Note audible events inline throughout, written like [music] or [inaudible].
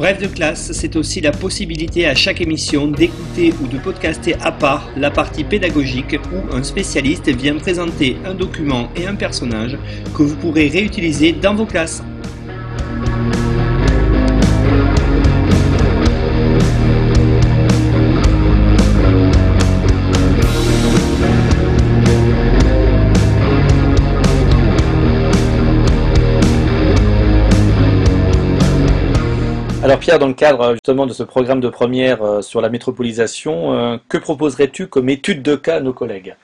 Bref de classe, c'est aussi la possibilité à chaque émission d'écouter ou de podcaster à part la partie pédagogique où un spécialiste vient présenter un document et un personnage que vous pourrez réutiliser dans vos classes. Alors Pierre, dans le cadre justement de ce programme de première euh, sur la métropolisation, euh, que proposerais-tu comme étude de cas à nos collègues?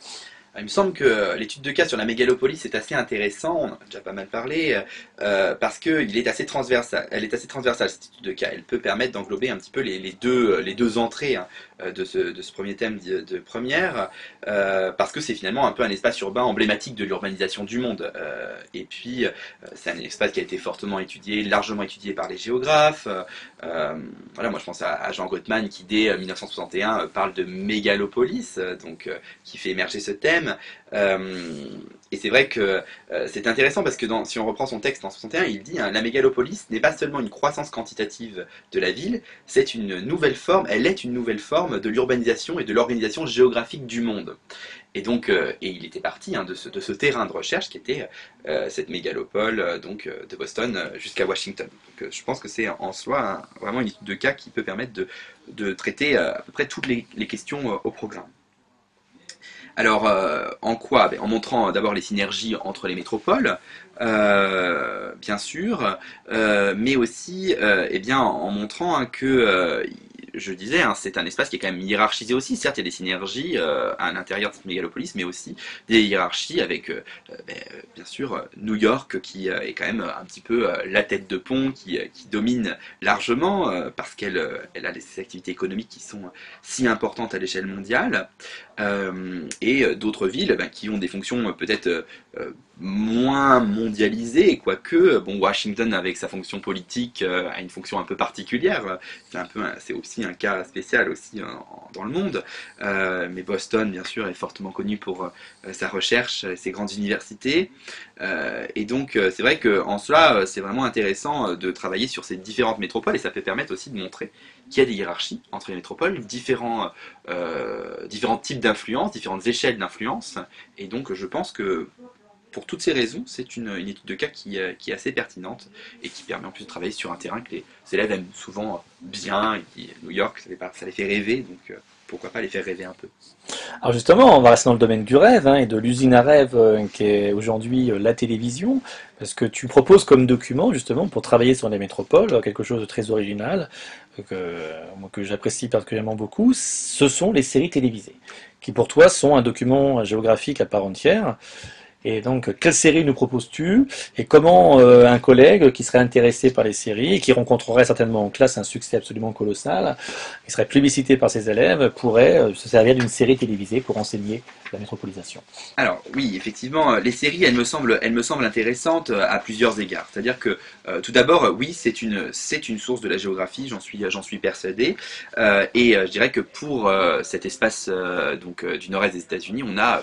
Il me semble que l'étude de cas sur la mégalopolis est assez intéressant, on en a déjà pas mal parlé, euh, parce qu'elle est assez transversale. Est assez transversale cette étude de cas. Elle peut permettre d'englober un petit peu les, deux, les deux entrées hein, de, ce, de, ce, premier thème de, première, euh, parce que c'est finalement un peu un espace urbain emblématique de l'urbanisation du monde. Euh, et puis c'est un espace qui a été fortement étudié, largement étudié par les géographes. voilà, moi je pense à, Jean Gottman qui dès 1961 parle de mégalopolis, donc qui fait émerger ce thème. Euh, et c'est vrai que euh, c'est intéressant parce que si on reprend son texte en 61, il dit hein, la mégalopolis n'est pas seulement une croissance quantitative de la ville, c'est une nouvelle forme, elle est une nouvelle forme de l'urbanisation et de l'organisation géographique du monde. Et donc, euh, et il était parti hein, de, ce, terrain de recherche qui était cette mégalopole donc de Boston jusqu'à Washington. Je pense que c'est en soi vraiment une étude de cas qui peut permettre de, traiter à peu près toutes les questions au programme. Alors, euh, en quoi? Ben, En montrant d'abord les synergies entre les métropoles, euh, bien sûr, euh, mais aussi eh bien, en montrant hein, que je disais, hein, c'est un espace qui est quand même hiérarchisé aussi. Certes, il y a des synergies euh, à l'intérieur de cette mégalopolis, mais aussi des hiérarchies avec, euh, euh, ben, bien sûr, New York qui est quand même un petit peu la tête de pont qui, domine largement parce qu'elle elle a des activités économiques qui sont si importantes à l'échelle mondiale. et d'autres villes ben, qui ont des fonctions peut-être moins mondialisées, quoique bon, Washington avec sa fonction politique a une fonction un peu particulière. C'est un peu, c'est aussi un cas spécial aussi hein, dans le monde. Euh, mais Boston, bien sûr, est fortement connu pour euh, sa recherche, ses grandes universités. Euh, et donc, c'est vrai qu'en cela, c'est vraiment intéressant de travailler sur ces différentes métropoles et ça peut permettre aussi de montrer qu'il y a des hiérarchies entre les métropoles, différents, différents types d'influence, différentes échelles d'influence. Et donc, je pense que pour toutes ces raisons, c'est une, étude de cas qui, qui, est assez pertinente et qui permet en plus de travailler sur un terrain que les élèves aiment souvent bien et New York, ça les, fait rêver, donc euh, pourquoi pas les faire rêver un peu. Alors justement, on va rester dans le domaine du rêve hein, et de l'usine à rêve euh, qui est aujourd'hui euh, la télévision, parce que tu proposes comme document justement pour travailler sur les métropoles quelque chose de très original que j'apprécie particulièrement beaucoup. Ce sont les séries télévisées, qui pour toi sont un document géographique à part entière. Et donc, quelle série nous proposes-tu Et comment euh, un collègue qui serait intéressé par les séries et qui rencontrerait certainement en classe un succès absolument colossal, qui serait plébiscité par ses élèves, pourrait euh, se servir d'une série télévisée pour enseigner la métropolisation? Alors oui, effectivement, les séries, elles me semblent, elles me semblent intéressantes euh, à plusieurs égards. C'est-à-dire que tout d'abord, oui, c'est une, c'est une source de la géographie, j'en suis, j'en suis persuadé. et je dirais que pour cet espace donc du nord-est des États-Unis, on a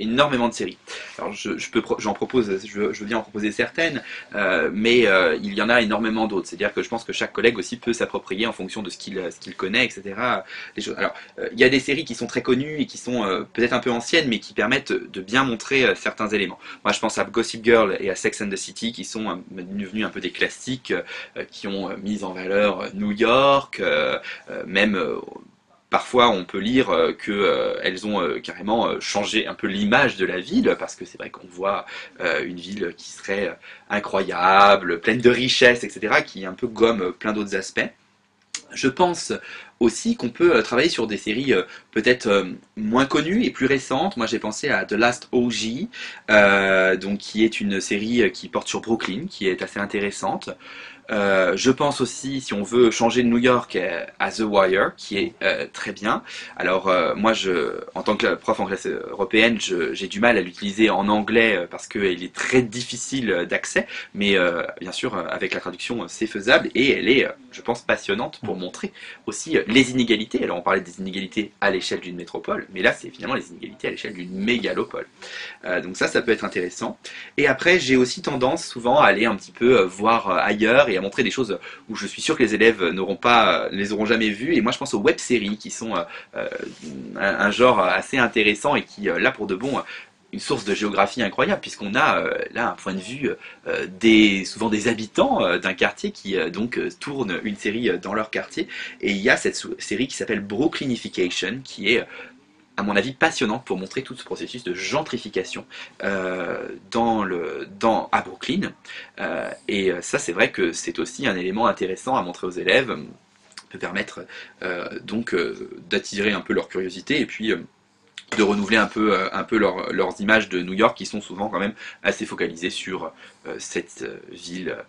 énormément de séries. Alors je, peux, j'en propose, je, veux bien en proposer certaines, euh, mais euh, il y en a énormément d'autres. C'est-à-dire que je pense que chaque collègue aussi peut s'approprier en fonction de ce qu'il connaît, etc. Alors euh, il y a des séries qui sont très connues et qui sont peut-être un peu anciennes, mais qui permettent de bien montrer certains éléments. Moi je pense à Gossip Girl et à Sex and the City, qui sont devenus un peu des classiques, qui ont mis en valeur New York, même Parfois, on peut lire euh, qu'elles euh, ont euh, carrément changé un peu l'image de la ville, parce que c'est vrai qu'on voit une ville qui serait incroyable, pleine de richesses, etc., qui un peu gomme plein d'autres aspects. Je pense aussi qu'on peut travailler sur des séries peut-être moins connues et plus récentes. Moi j'ai pensé à The Last OG, donc qui est une série qui porte sur Brooklyn, qui est assez intéressante. Euh, je pense aussi, si on veut changer de New York, euh, à The Wire, qui est euh, très bien. Alors moi, je, en tant que prof en classe européenne, j'ai du mal à l'utiliser en anglais parce qu'il est très difficile d'accès, mais bien sûr, avec la traduction, c'est faisable et elle est, je pense, passionnante pour montrer aussi les inégalités. Alors on parlait des inégalités à l'échelle d'une métropole, mais là, c'est finalement les inégalités à l'échelle d'une mégalopole. donc ça, ça peut être intéressant. Et après, j'ai aussi tendance souvent à aller un petit peu voir ailleurs et montrer des choses où je suis sûr que les élèves n'auront pas, les auront jamais vues. Et moi, je pense aux web-séries qui sont euh, euh, un, genre assez intéressant et qui, euh, là, pour de bon, une source de géographie incroyable puisqu'on a là un point de vue des souvent des habitants d'un quartier qui donc tournent une série dans leur quartier et il y a cette série qui s'appelle Brooklynification qui est à mon avis, passionnante pour montrer tout ce processus de gentrification euh, dans le, dans, à Brooklyn. Euh, et ça, c'est vrai que c'est aussi un élément intéressant à montrer aux élèves, peut permettre euh, donc d'attirer un peu leur curiosité et puis de renouveler un peu, un peu leurs images de New York qui sont souvent quand même assez focalisées sur cette ville euh,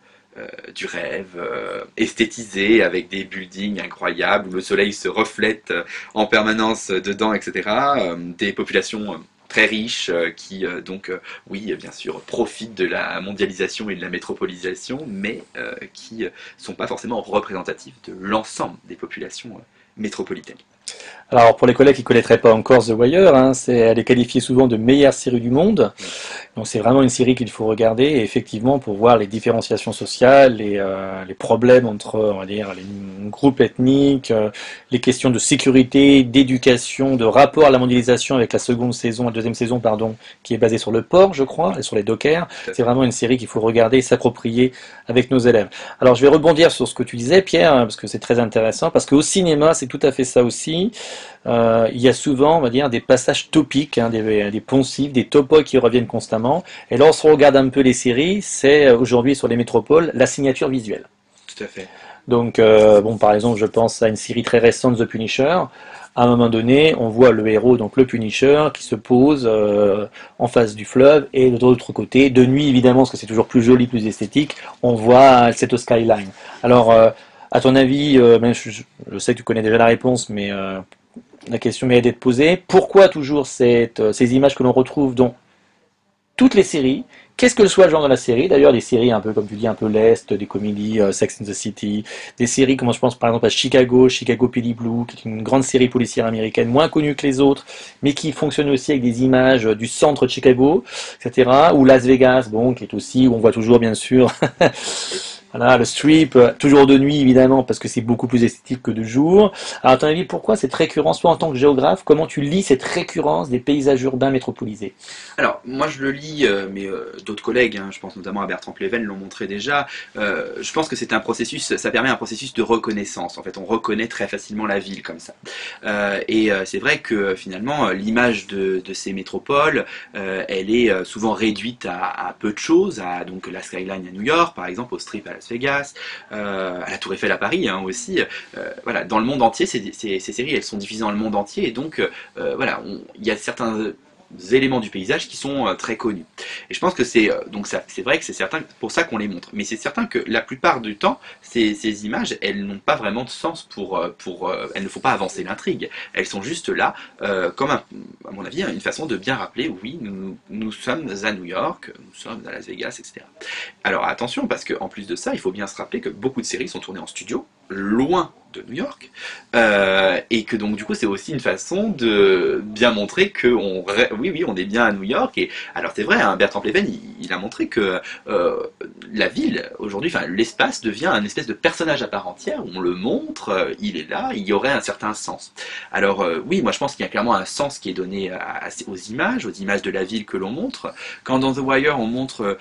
du rêve, euh, esthétisé avec des buildings incroyables où le soleil se reflète euh, en permanence dedans, etc. des populations très riches qui donc oui bien sûr profitent de la mondialisation et de la métropolisation mais qui ne sont pas forcément représentatifs de l'ensemble des populations métropolitaines. Alors pour les collègues qui ne connaîtraient pas encore The Wire, hein, elle est qualifiée souvent de meilleure série du monde. Donc c'est vraiment une série qu'il faut regarder, effectivement pour voir les différenciations sociales, les, euh, les problèmes entre on va dire, les groupes ethniques, euh, les questions de sécurité, d'éducation, de rapport à la mondialisation avec la seconde saison, la deuxième saison pardon, qui est basée sur le port, je crois, et sur les dockers. C'est vraiment une série qu'il faut regarder et s'approprier avec nos élèves. Alors je vais rebondir sur ce que tu disais, Pierre, parce que c'est très intéressant, parce qu'au cinéma c'est tout à fait ça aussi. Euh, il y a souvent, on va dire, des passages topiques, hein, des, des, poncifs, des topos qui reviennent constamment. Et lorsqu'on regarde un peu les séries, c'est euh, aujourd'hui sur les métropoles la signature visuelle. Tout à fait. Donc, euh, bon, par exemple, je pense à une série très récente, The Punisher. À un moment donné, on voit le héros, donc le Punisher, qui se pose en face du fleuve, et de l'autre côté, de nuit évidemment, parce que c'est toujours plus joli, plus esthétique, on voit cette skyline. Alors, à ton avis, je, je, sais que tu connais déjà la réponse, mais la question mérite d'être posée. Pourquoi toujours euh, ces images que l'on retrouve dans toutes les séries? Qu'est-ce que soit le genre de la série? D'ailleurs, des séries un peu, comme tu dis, un peu l'Est, des comédies, euh, Sex and the City, des séries, comme je pense par exemple à Chicago, Chicago PD Blue, qui est une grande série policière américaine, moins connue que les autres, mais qui fonctionne aussi avec des images du centre de Chicago, etc. Ou Las Vegas, bon, qui est aussi, où on voit toujours, bien sûr, [laughs] Voilà, le strip, euh, toujours de nuit évidemment, parce que c'est beaucoup plus esthétique que de jour. Alors à ton avis, pourquoi cette récurrence, toi en tant que géographe, comment tu lis cette récurrence des paysages urbains métropolisés? Alors, moi je le lis, euh, mais euh, d'autres collègues, hein, je pense notamment à Bertrand Pleven, l'ont montré déjà. je pense que c'est un processus, ça permet un processus de reconnaissance. En fait, on reconnaît très facilement la ville comme ça. et c'est vrai que finalement, l'image de, ces métropoles, elle est souvent réduite à, peu de choses, à donc la skyline à New York, par exemple, au strip à Vegas, euh, à la Tour Eiffel à Paris hein, aussi. Euh, dans le monde entier, ces, ces, séries, elles sont diffusées dans le monde entier, et donc euh, voilà, il y a certains éléments du paysage qui sont euh, très connus. Et je pense que c'est euh, donc c'est vrai que c'est certain pour ça qu'on les montre. Mais c'est certain que la plupart du temps, ces, images, elles n'ont pas vraiment de sens pour euh, pour elles ne font pas avancer l'intrigue. Elles sont juste là comme à mon avis une façon de bien rappeler oui nous, nous sommes à New York, nous sommes à Las Vegas, etc. Alors attention parce qu'en plus de ça, il faut bien se rappeler que beaucoup de séries sont tournées en studio loin de New York, euh, et que donc du coup c'est aussi une façon de bien montrer que on, oui oui on est bien à New York. Et alors c'est vrai, hein, Bertrand Pleven il, a montré que euh, la ville aujourd'hui, enfin l'espace devient un espèce de personnage à part entière. On le montre, euh, il est là, il y aurait un certain sens. Alors oui, moi je pense qu'il y a clairement un sens qui est donné aux images, aux images de la ville que l'on montre. Quand dans The Wire on montre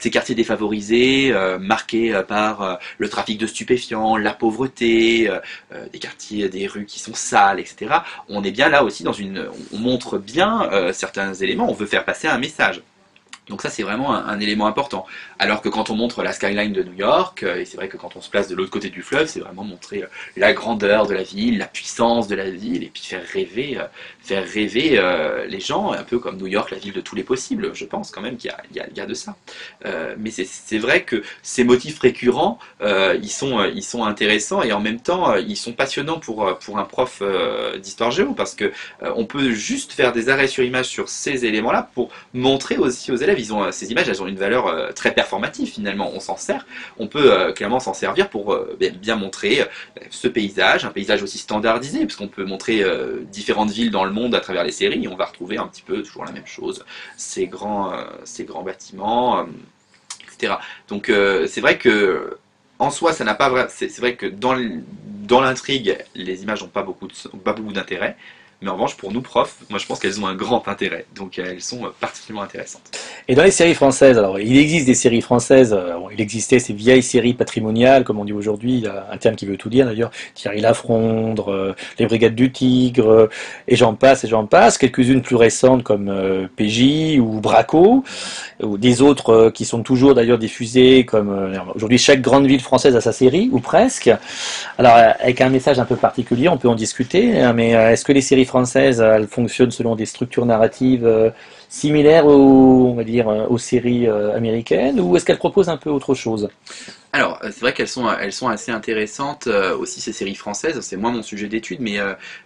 ces quartiers défavorisés, marqués par le trafic de stupéfiants, la pauvreté, euh, euh, des quartiers, des rues qui sont sales, etc. On est bien là aussi dans une, on montre bien euh, certains éléments. On veut faire passer un message. Donc ça c'est vraiment un, élément important. Alors que quand on montre la skyline de New York, euh, et c'est vrai que quand on se place de l'autre côté du fleuve, c'est vraiment montrer euh, la grandeur de la ville, la puissance de la ville, et puis faire rêver, euh, faire rêver les gens, un peu comme New York, la ville de tous les possibles. Je pense quand même qu'il y y y a de ça. Mais c'est vrai que ces motifs récurrents, ils sont, ils sont intéressants et en même temps, ils sont passionnants pour, pour un prof d'histoire géo parce que on peut juste faire des arrêts sur image sur ces éléments-là pour montrer aussi aux élèves. Ils ont, euh, ces images, elles ont une valeur euh, très performative finalement. On s'en sert. On peut euh, clairement s'en servir pour bien, montrer ce paysage, un paysage aussi standardisé, parce qu'on peut montrer différentes villes dans le monde à travers les séries. Et on va retrouver un petit peu toujours la même chose, ces grands, ces grands bâtiments, etc. Donc c'est vrai que en soi, ça n'a pas vrai. C'est vrai que dans dans l'intrigue, les images n'ont pas beaucoup pas beaucoup d'intérêt. Mais en revanche, pour nous profs, moi je pense qu'elles ont un grand intérêt. Donc elles sont particulièrement intéressantes. Et dans les séries françaises, alors il existe des séries françaises, euh, il existait ces vieilles séries patrimoniales, comme on dit aujourd'hui, un terme qui veut tout dire d'ailleurs, Thierry Lafronde, euh, les Brigades du Tigre, et j'en passe, et j'en passe, quelques-unes plus récentes comme euh, PJ ou Braco, ou des autres qui sont toujours d'ailleurs diffusées, comme aujourd'hui chaque grande ville française a sa série, ou presque. Alors avec un message un peu particulier, on peut en discuter, hein, mais est-ce que les séries françaises, elles fonctionnent selon des structures narratives similaires aux, on va dire, euh, aux séries euh, américaines, ou est-ce qu'elles proposent un peu autre chose? Alors, euh, c'est vrai qu'elles sont, elles sont assez intéressantes aussi, ces séries françaises. C'est moins mon sujet d'étude, mais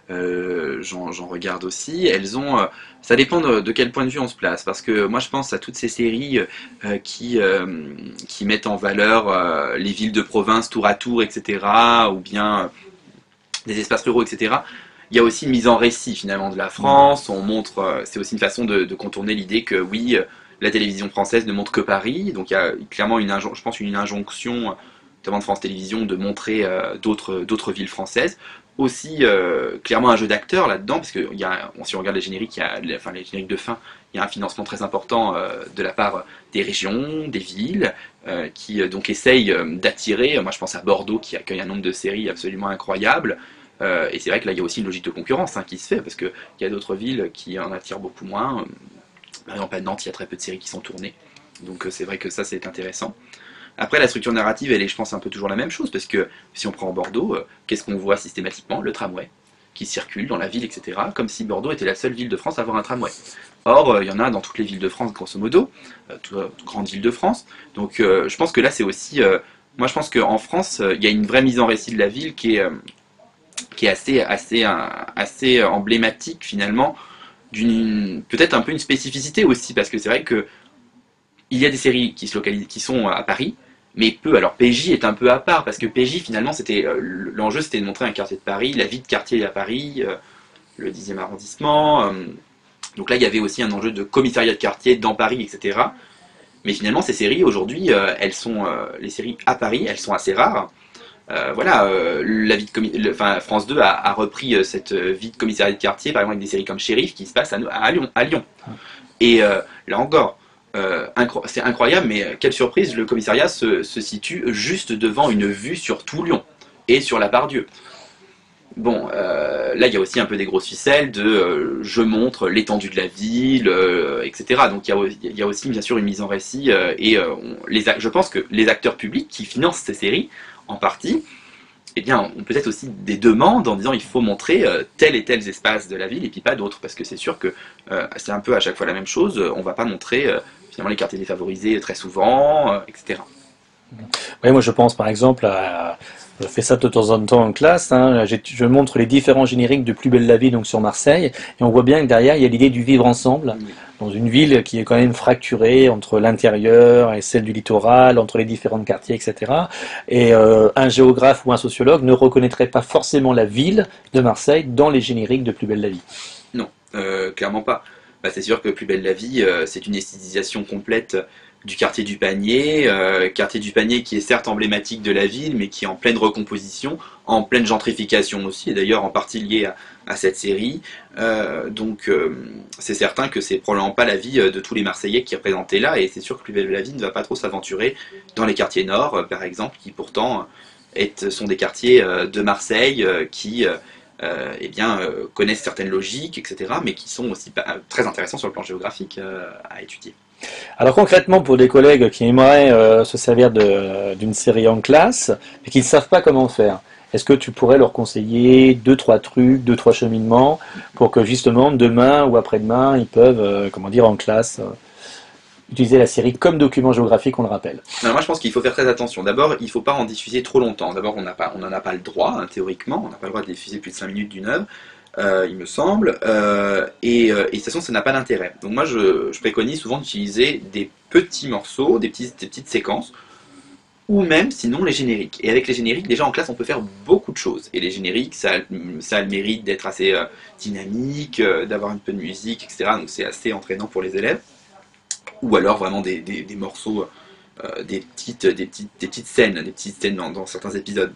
j'en regarde aussi. Elles ont, ça dépend de, de quel point de vue on se place, parce que moi je pense à toutes ces séries qui, qui mettent en valeur les villes de province tour à tour, etc., ou bien des espaces ruraux, etc. Il y a aussi une mise en récit finalement de la France. On montre, euh, c'est aussi une façon de, contourner l'idée que oui, euh, la télévision française ne montre que Paris. Donc il y a clairement une, je pense une injonction, notamment de France Télévisions, de montrer euh, d'autres villes françaises. Aussi clairement un jeu d'acteurs là-dedans, parce que y a, si on regarde les génériques, enfin les génériques de fin, il y a un financement très important de la part des régions, des villes, qui donc essayent d'attirer. Moi, je pense à Bordeaux qui accueille un nombre de séries absolument incroyable. Euh, et c'est vrai que là, il y a aussi une logique de concurrence hein, qui se fait, parce qu'il y a d'autres villes qui en attirent beaucoup moins. Par exemple, à Nantes, il y a très peu de séries qui sont tournées. Donc euh, c'est vrai que ça, c'est intéressant. Après, la structure narrative, elle est, je pense, un peu toujours la même chose, parce que si on prend Bordeaux, euh, qu'est-ce qu'on voit systématiquement? Le tramway qui circule dans la ville, etc. Comme si Bordeaux était la seule ville de France à avoir un tramway. Or, euh, il y en a dans toutes les villes de France, grosso modo, euh, toutes euh, toutes grandes villes de France. Donc, euh, je pense que là, c'est aussi. euh, moi, je pense qu'en France, euh, il y a une vraie mise en récit de la ville qui est, euh, qui est assez, assez, euh, assez emblématique, finalement, peut-être un peu une spécificité aussi, parce que c'est vrai que il y a des séries qui, se localisent, qui sont à Paris, mais peu. Alors PJ est un peu à part, parce que PJ, finalement, c'était euh, l'enjeu, c'était de montrer un quartier de Paris, la vie de quartier à Paris, euh, le 10e arrondissement. euh, donc là, il y avait aussi un enjeu de commissariat de quartier dans Paris, etc. Mais finalement, ces séries, aujourd'hui, euh, elles sont, euh, les séries à Paris, elles sont assez rares. Euh, voilà, euh, la vie de commi- le- enfin, France 2 a, a repris euh, cette vie de commissariat de quartier, par exemple avec des séries comme Shérif qui se passent à, à Lyon. À Lyon. Et euh, là encore, incro- c'est incroyable, mais quelle surprise, le commissariat se, se situe juste devant une vue sur tout Lyon et sur la Part-Dieu. Bon, euh, là il y a aussi un peu des grosses ficelles de euh, je montre l'étendue de la ville, euh, etc. Donc il y, a, il y a aussi bien sûr une mise en récit et on- les, ac- je pense que les acteurs publics qui financent ces séries, en partie, eh bien, ont peut-être aussi des demandes en disant il faut montrer euh, tel et tel espace de la ville et puis pas d'autres, parce que c'est sûr que euh, c'est un peu à chaque fois la même chose. On va pas montrer euh, finalement les quartiers défavorisés très souvent, euh, etc. Oui, moi je pense par exemple à. Je fais ça de temps en temps en classe. hein, je montre les différents génériques de Plus belle la vie donc sur Marseille, et on voit bien que derrière il y a l'idée du vivre ensemble dans une ville qui est quand même fracturée entre l'intérieur et celle du littoral, entre les différents quartiers, etc. Et euh, un géographe ou un sociologue ne reconnaîtrait pas forcément la ville de Marseille dans les génériques de Plus belle la vie. Non, euh, clairement pas. Bah, c'est sûr que Plus belle la vie, euh, c'est une esthétisation complète du quartier du panier, euh, quartier du panier qui est certes emblématique de la ville, mais qui est en pleine recomposition, en pleine gentrification aussi, et d'ailleurs en partie lié à, cette série. Euh, donc euh, c'est certain que c'est probablement pas la vie de tous les Marseillais qui est représentée là, et c'est sûr que Plus la vie ne va pas trop s'aventurer dans les quartiers nord, par exemple, qui pourtant sont des quartiers de Marseille qui eh bien, connaissent certaines logiques, etc., mais qui sont aussi très intéressants sur le plan géographique à étudier. Alors concrètement, pour des collègues qui aimeraient euh, se servir d'une série en classe, mais qui ne savent pas comment faire, est-ce que tu pourrais leur conseiller deux, trois trucs, deux, trois cheminements pour que justement demain ou après-demain, ils peuvent, euh, comment dire, en classe, euh, utiliser la série comme document géographique, on le rappelle? Moi, je pense qu'il faut faire très attention. D'abord, il ne faut pas en diffuser trop longtemps. D'abord, on n'en a, pas le droit, hein, théoriquement. On n'a pas le droit de diffuser plus de 5 minutes d'une œuvre. Euh, il me semble, et, et, de toute façon ça n'a pas d'intérêt. Donc moi je, préconise souvent d'utiliser des petits morceaux, des, petits, des petites séquences, ou même sinon les génériques. Et avec les génériques, déjà en classe, on peut faire beaucoup de choses. Et les génériques, ça, ça a le mérite d'être assez euh, dynamique, euh, d'avoir un peu de musique, etc. Donc c'est assez entraînant pour les élèves. Ou alors vraiment des, des, morceaux, euh, des, petites, des, petites, des petites scènes, des petites scènes dans, certains épisodes.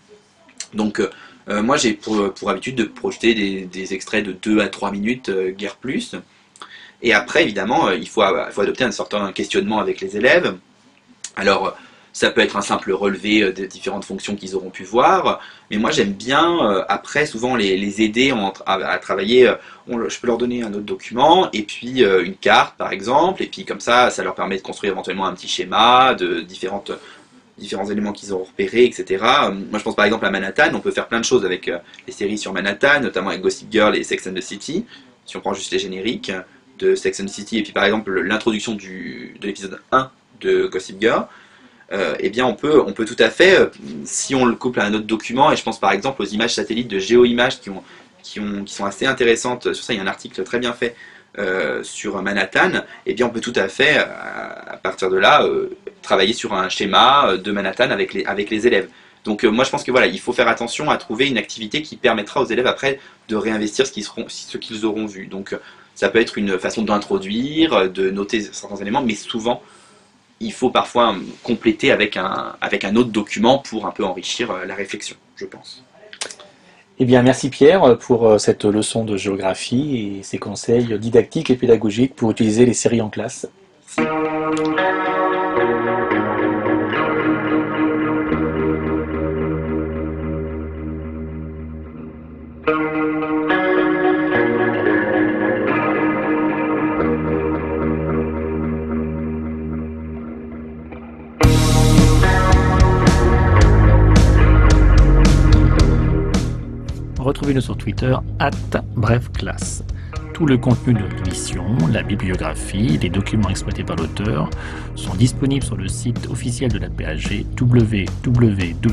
Donc moi j'ai pour, pour, habitude de projeter des, extraits de 2 à 3 minutes, guère plus. Et après, évidemment, il faut, faut adopter un certain questionnement avec les élèves. Alors, ça peut être un simple relevé euh, de différentes fonctions qu'ils auront pu voir. Mais moi, j'aime bien, euh, après, souvent les, aider à, travailler. Euh, je peux leur donner un autre document, et puis une carte, par exemple. Et puis, comme ça, ça leur permet de construire éventuellement un petit schéma de différentes différents éléments qu'ils auront repérés, etc. Moi, je pense par exemple à Manhattan. On peut faire plein de choses avec les séries sur Manhattan, notamment avec Gossip Girl et Sex and the City. Si on prend juste les génériques de Sex and the City, et puis par exemple l'introduction de l'épisode 1 de Gossip Girl, euh, eh bien on peut, on peut tout à fait, euh, si on le couple à un autre document, et je pense par exemple aux images satellites de GeoImages qui, ont, qui, ont, sont assez intéressantes, sur ça il y a un article très bien fait euh, sur Manhattan, eh bien on peut tout à fait, à, partir de là, travailler sur un schéma de Manhattan avec les, avec les élèves. Donc moi je pense que voilà, il faut faire attention à trouver une activité qui permettra aux élèves après de réinvestir ce qu'ils ce qu'ils auront vu. Donc ça peut être une façon d'introduire, de noter certains éléments, mais souvent il faut parfois compléter avec un, avec un autre document pour un peu enrichir euh, la réflexion, je pense. Eh bien, merci Pierre pour euh, cette leçon de géographie et ces conseils didactiques et pédagogiques pour utiliser les séries en classe. Twitter, brefclasse. Tout le contenu de l'émission, la bibliographie, les documents exploités par l'auteur sont disponibles sur le site officiel de la PAG www.apag.fr.